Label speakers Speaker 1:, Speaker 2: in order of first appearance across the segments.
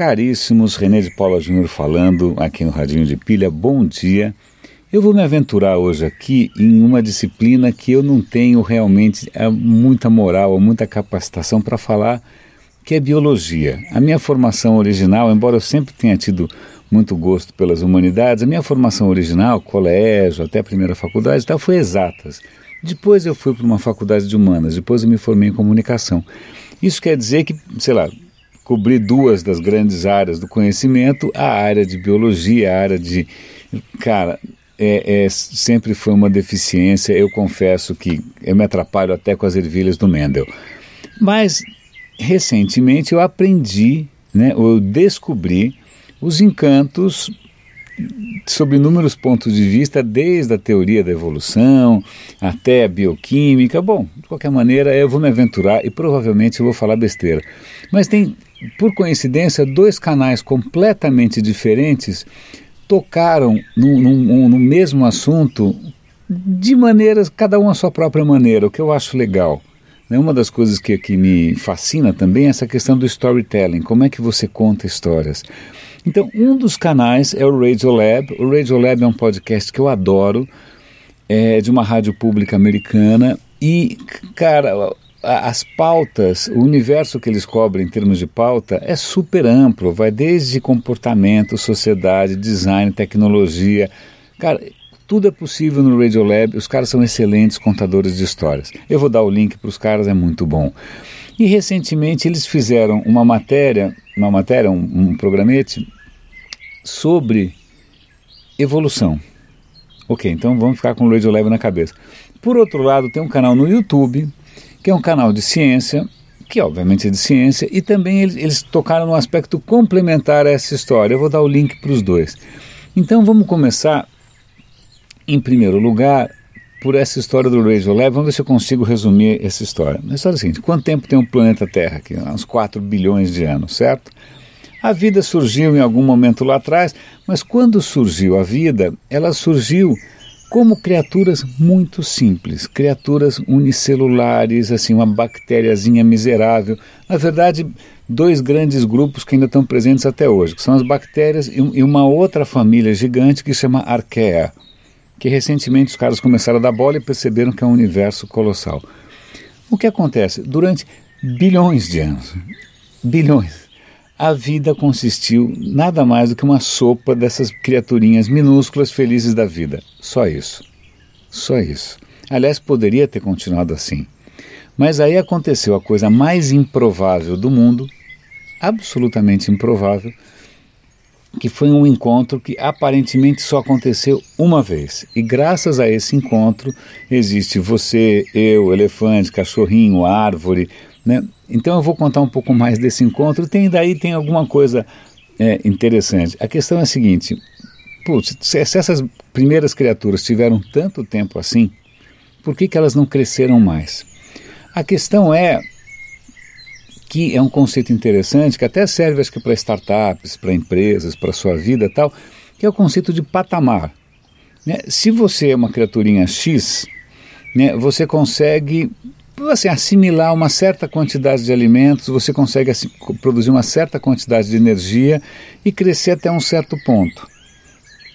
Speaker 1: Caríssimos, René de Paula Júnior falando aqui no Radinho de Pilha, bom dia. Eu vou me aventurar hoje aqui em uma disciplina que eu não tenho realmente é, muita moral, muita capacitação para falar, que é biologia. A minha formação original, embora eu sempre tenha tido muito gosto pelas humanidades, a minha formação original, colégio, até a primeira faculdade, tal, foi exatas. Depois eu fui para uma faculdade de humanas, depois eu me formei em comunicação. Isso quer dizer que, sei lá, cobri duas das grandes áreas do conhecimento, a área de biologia, a área de. Cara, é, é, sempre foi uma deficiência. Eu confesso que eu me atrapalho até com as ervilhas do Mendel. Mas, recentemente, eu aprendi, né, eu descobri os encantos sob inúmeros pontos de vista, desde a teoria da evolução até a bioquímica. Bom, de qualquer maneira, eu vou me aventurar e provavelmente eu vou falar besteira. Mas tem, por coincidência, dois canais completamente diferentes tocaram no, no, no mesmo assunto de maneiras, cada um a sua própria maneira, o que eu acho legal. Né? Uma das coisas que, que me fascina também é essa questão do storytelling, como é que você conta histórias. Então, um dos canais é o Radio Lab. O Radio Lab é um podcast que eu adoro, é de uma rádio pública americana. E, cara, as pautas, o universo que eles cobrem em termos de pauta é super amplo, vai desde comportamento, sociedade, design, tecnologia. Cara, tudo é possível no Radio Lab, os caras são excelentes contadores de histórias. Eu vou dar o link para os caras, é muito bom. E recentemente eles fizeram uma matéria, uma matéria, um, um programete sobre evolução. Ok, então vamos ficar com o Radio Lab na cabeça. Por outro lado, tem um canal no YouTube, que é um canal de ciência, que obviamente é de ciência, e também eles, eles tocaram no aspecto complementar a essa história. Eu vou dar o link para os dois. Então vamos começar, em primeiro lugar, por essa história do Radio Lab. Vamos ver se eu consigo resumir essa história. A história é a seguinte: quanto tempo tem o planeta Terra aqui? Uns 4 bilhões de anos, certo? A vida surgiu em algum momento lá atrás, mas quando surgiu a vida, ela surgiu como criaturas muito simples, criaturas unicelulares, assim, uma bactériazinha miserável. Na verdade, dois grandes grupos que ainda estão presentes até hoje, que são as bactérias e uma outra família gigante que chama Archaea que recentemente os caras começaram a dar bola e perceberam que é um universo colossal. O que acontece? Durante bilhões de anos, bilhões, a vida consistiu nada mais do que uma sopa dessas criaturinhas minúsculas felizes da vida. Só isso. Só isso. Aliás, poderia ter continuado assim. Mas aí aconteceu a coisa mais improvável do mundo, absolutamente improvável, que foi um encontro que aparentemente só aconteceu uma vez. E graças a esse encontro existe você, eu, elefante, cachorrinho, árvore. Né? Então eu vou contar um pouco mais desse encontro. Tem daí tem alguma coisa é, interessante. A questão é a seguinte: putz, se, se essas primeiras criaturas tiveram tanto tempo assim, por que, que elas não cresceram mais? A questão é que é um conceito interessante, que até serve acho que para startups, para empresas, para sua vida e tal, que é o conceito de patamar. Né? Se você é uma criaturinha X, né, você consegue assim, assimilar uma certa quantidade de alimentos, você consegue assim, produzir uma certa quantidade de energia e crescer até um certo ponto.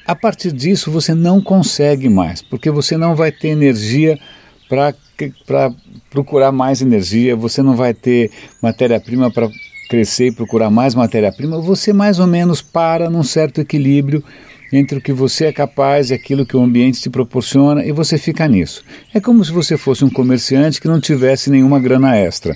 Speaker 1: A partir disso, você não consegue mais, porque você não vai ter energia para procurar mais energia, você não vai ter matéria-prima para crescer e procurar mais matéria-prima, você mais ou menos para num certo equilíbrio entre o que você é capaz e aquilo que o ambiente te proporciona e você fica nisso. É como se você fosse um comerciante que não tivesse nenhuma grana extra.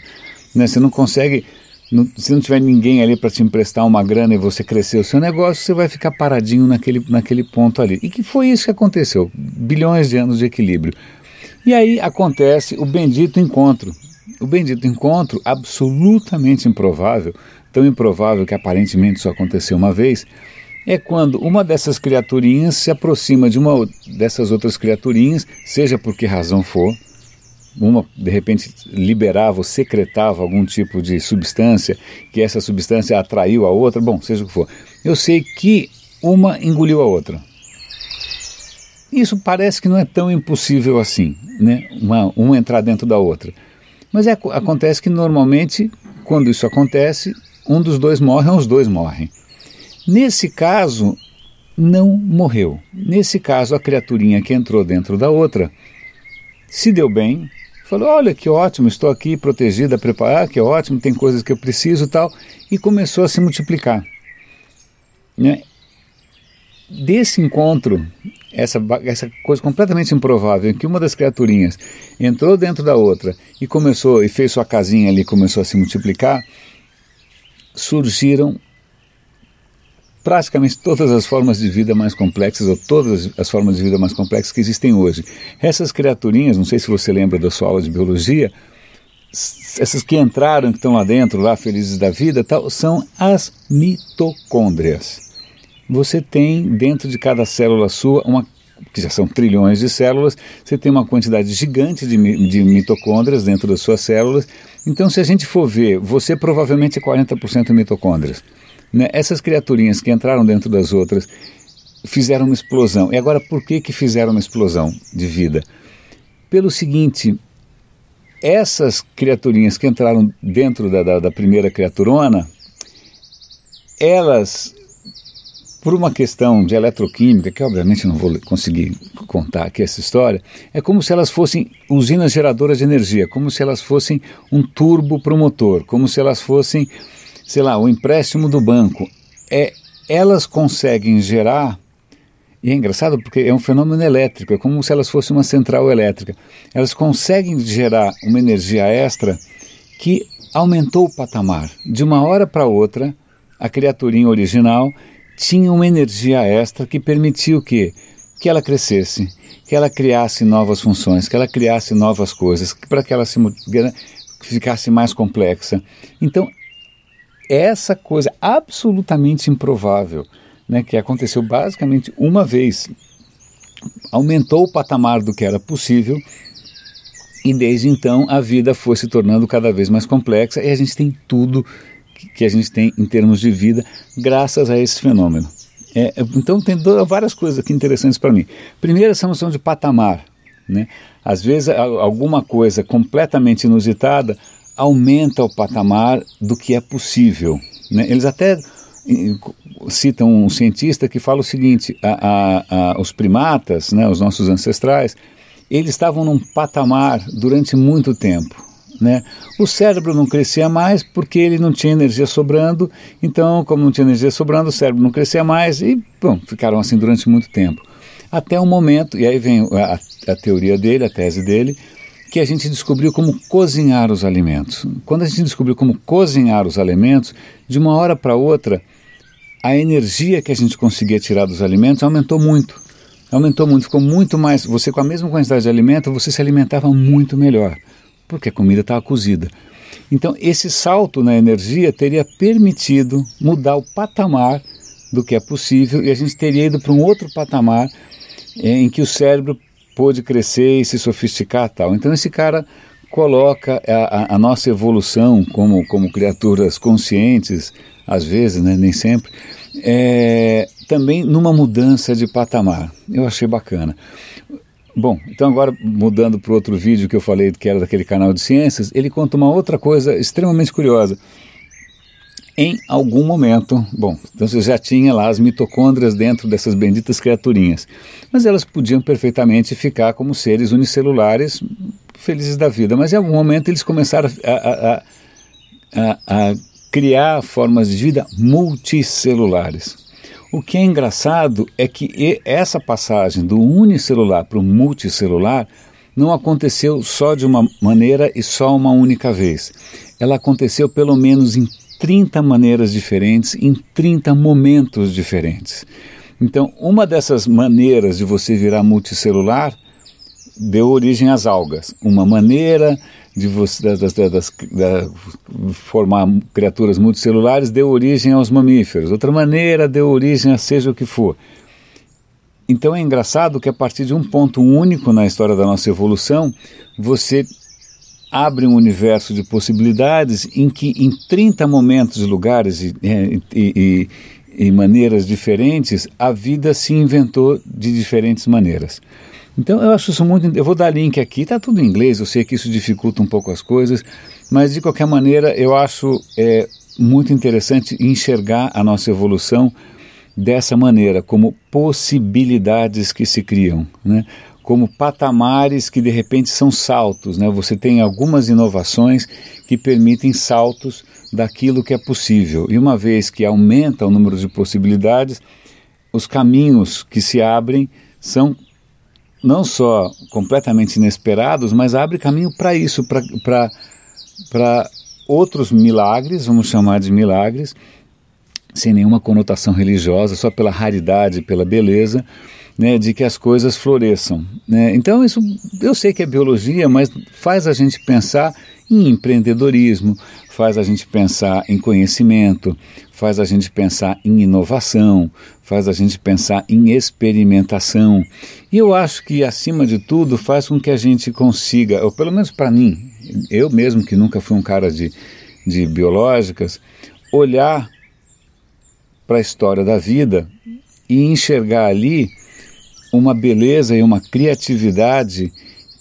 Speaker 1: Né? Você não consegue, não, se não tiver ninguém ali para te emprestar uma grana e você crescer o seu negócio, você vai ficar paradinho naquele, naquele ponto ali. E que foi isso que aconteceu. Bilhões de anos de equilíbrio. E aí acontece o bendito encontro. O bendito encontro, absolutamente improvável, tão improvável que aparentemente só aconteceu uma vez, é quando uma dessas criaturinhas se aproxima de uma dessas outras criaturinhas, seja por que razão for, uma de repente liberava ou secretava algum tipo de substância, que essa substância atraiu a outra, bom, seja o que for. Eu sei que uma engoliu a outra. Isso parece que não é tão impossível assim, né? uma, uma entrar dentro da outra. Mas é, acontece que normalmente, quando isso acontece, um dos dois morre ou os dois morrem. Nesse caso, não morreu. Nesse caso, a criaturinha que entrou dentro da outra se deu bem, falou: Olha que ótimo, estou aqui protegida, preparada, que ótimo, tem coisas que eu preciso tal, e começou a se multiplicar. Né? Desse encontro, essa, essa coisa completamente improvável, que uma das criaturinhas entrou dentro da outra e começou e fez sua casinha ali, começou a se multiplicar, surgiram praticamente todas as formas de vida mais complexas, ou todas as formas de vida mais complexas que existem hoje. Essas criaturinhas, não sei se você lembra da sua aula de biologia, essas que entraram, que estão lá dentro, lá felizes da vida, tal, são as mitocôndrias. Você tem dentro de cada célula sua uma que já são trilhões de células, você tem uma quantidade gigante de, de mitocôndrias dentro das suas células. Então, se a gente for ver, você provavelmente é 40% mitocôndrias. Né? Essas criaturinhas que entraram dentro das outras fizeram uma explosão. E agora, por que, que fizeram uma explosão de vida? Pelo seguinte, essas criaturinhas que entraram dentro da, da, da primeira criaturona, elas por uma questão de eletroquímica, que obviamente não vou conseguir contar aqui essa história, é como se elas fossem usinas geradoras de energia, como se elas fossem um turbo para o motor, como se elas fossem sei lá, o empréstimo do banco, é, elas conseguem gerar, e é engraçado porque é um fenômeno elétrico, é como se elas fossem uma central elétrica. Elas conseguem gerar uma energia extra que aumentou o patamar. De uma hora para outra, a criaturinha original tinha uma energia extra que permitia o quê? Que ela crescesse, que ela criasse novas funções, que ela criasse novas coisas, para que ela se ficasse mais complexa. Então, essa coisa absolutamente improvável, né, que aconteceu basicamente uma vez, aumentou o patamar do que era possível e desde então a vida foi se tornando cada vez mais complexa e a gente tem tudo que a gente tem em termos de vida graças a esse fenômeno. É, então tem várias coisas aqui interessantes para mim. Primeiro, essa noção de patamar. Né? Às vezes alguma coisa completamente inusitada aumenta o patamar do que é possível. Né? Eles até citam um cientista que fala o seguinte: a, a, a, os primatas, né, os nossos ancestrais, eles estavam num patamar durante muito tempo. Né? O cérebro não crescia mais porque ele não tinha energia sobrando, então, como não tinha energia sobrando, o cérebro não crescia mais e bom, ficaram assim durante muito tempo. Até um momento, e aí vem a, a teoria dele, a tese dele, que a gente descobriu como cozinhar os alimentos. Quando a gente descobriu como cozinhar os alimentos, de uma hora para outra, a energia que a gente conseguia tirar dos alimentos aumentou muito. Aumentou muito, ficou muito mais. Você, com a mesma quantidade de alimento, você se alimentava muito melhor, porque a comida estava cozida. Então, esse salto na energia teria permitido mudar o patamar do que é possível e a gente teria ido para um outro patamar em que o cérebro pôde crescer e se sofisticar tal. Então esse cara coloca a, a, nossa evolução como, como criaturas conscientes, às vezes, né, nem sempre, é, também numa mudança de patamar. Eu achei bacana. Bom, então agora mudando para outro vídeo que eu falei que era daquele canal de ciências, ele conta uma outra coisa extremamente curiosa em algum momento, bom, então você já tinha lá as mitocôndrias dentro dessas benditas criaturinhas, mas elas podiam perfeitamente ficar como seres unicelulares felizes da vida, mas em algum momento eles começaram a, a, a, a criar formas de vida multicelulares. O que é engraçado é que essa passagem do unicelular para o multicelular não aconteceu só de uma maneira e só uma única vez. Ela aconteceu pelo menos em 30 maneiras diferentes, em 30 momentos diferentes. Então, uma dessas maneiras de você virar multicelular deu origem às algas. Uma maneira de você das, das, das, formar criaturas multicelulares deu origem aos mamíferos. Outra maneira deu origem a seja o que for. Então é engraçado que a partir de um ponto único na história da nossa evolução, você abre um universo de possibilidades em que em 30 momentos, lugares e, e, e, e maneiras diferentes, a vida se inventou de diferentes maneiras. Então eu acho isso muito. Eu vou dar link aqui, está tudo em inglês, eu sei que isso dificulta um pouco as coisas, Mas de qualquer maneira, eu acho é, muito interessante enxergar a nossa evolução dessa maneira, como possibilidades que se criam, né? Como patamares que de repente são saltos. Né? Você tem algumas inovações que permitem saltos daquilo que é possível. E uma vez que aumenta o número de possibilidades, os caminhos que se abrem são não só completamente inesperados, mas abre caminho para isso, para outros milagres, vamos chamar de milagres, sem nenhuma conotação religiosa, só pela raridade, pela beleza, né, de que as coisas floresçam. Né? Então, isso eu sei que é biologia, mas faz a gente pensar em empreendedorismo, faz a gente pensar em conhecimento, faz a gente pensar em inovação, faz a gente pensar em experimentação. E eu acho que, acima de tudo, faz com que a gente consiga, ou pelo menos para mim, eu mesmo que nunca fui um cara de, de biológicas, olhar para a história da vida e enxergar ali uma beleza e uma criatividade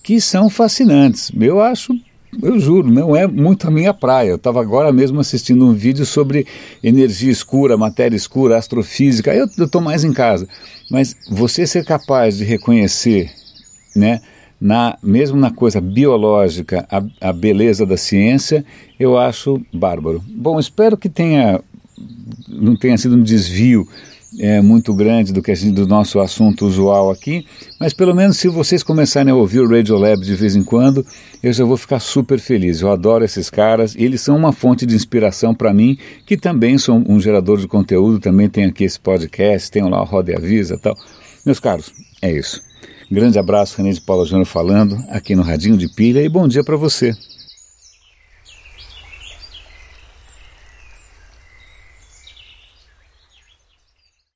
Speaker 1: que são fascinantes. Eu acho eu juro, não é muito a minha praia. Eu estava agora mesmo assistindo um vídeo sobre energia escura, matéria escura, astrofísica. Eu estou mais em casa. Mas você ser capaz de reconhecer, né, na, mesmo na coisa biológica, a, a beleza da ciência, eu acho bárbaro. Bom, espero que tenha não tenha sido um desvio é, muito grande do que gente, do nosso assunto usual aqui, mas pelo menos se vocês começarem a ouvir o Radio Lab de vez em quando, eu já vou ficar super feliz. Eu adoro esses caras, eles são uma fonte de inspiração para mim, que também sou um gerador de conteúdo, também tenho aqui esse podcast, tenho lá o Roda e Avisa e tal. Meus caros, é isso. Grande abraço, René de Paula Júnior falando, aqui no Radinho de Pilha, e bom dia para você.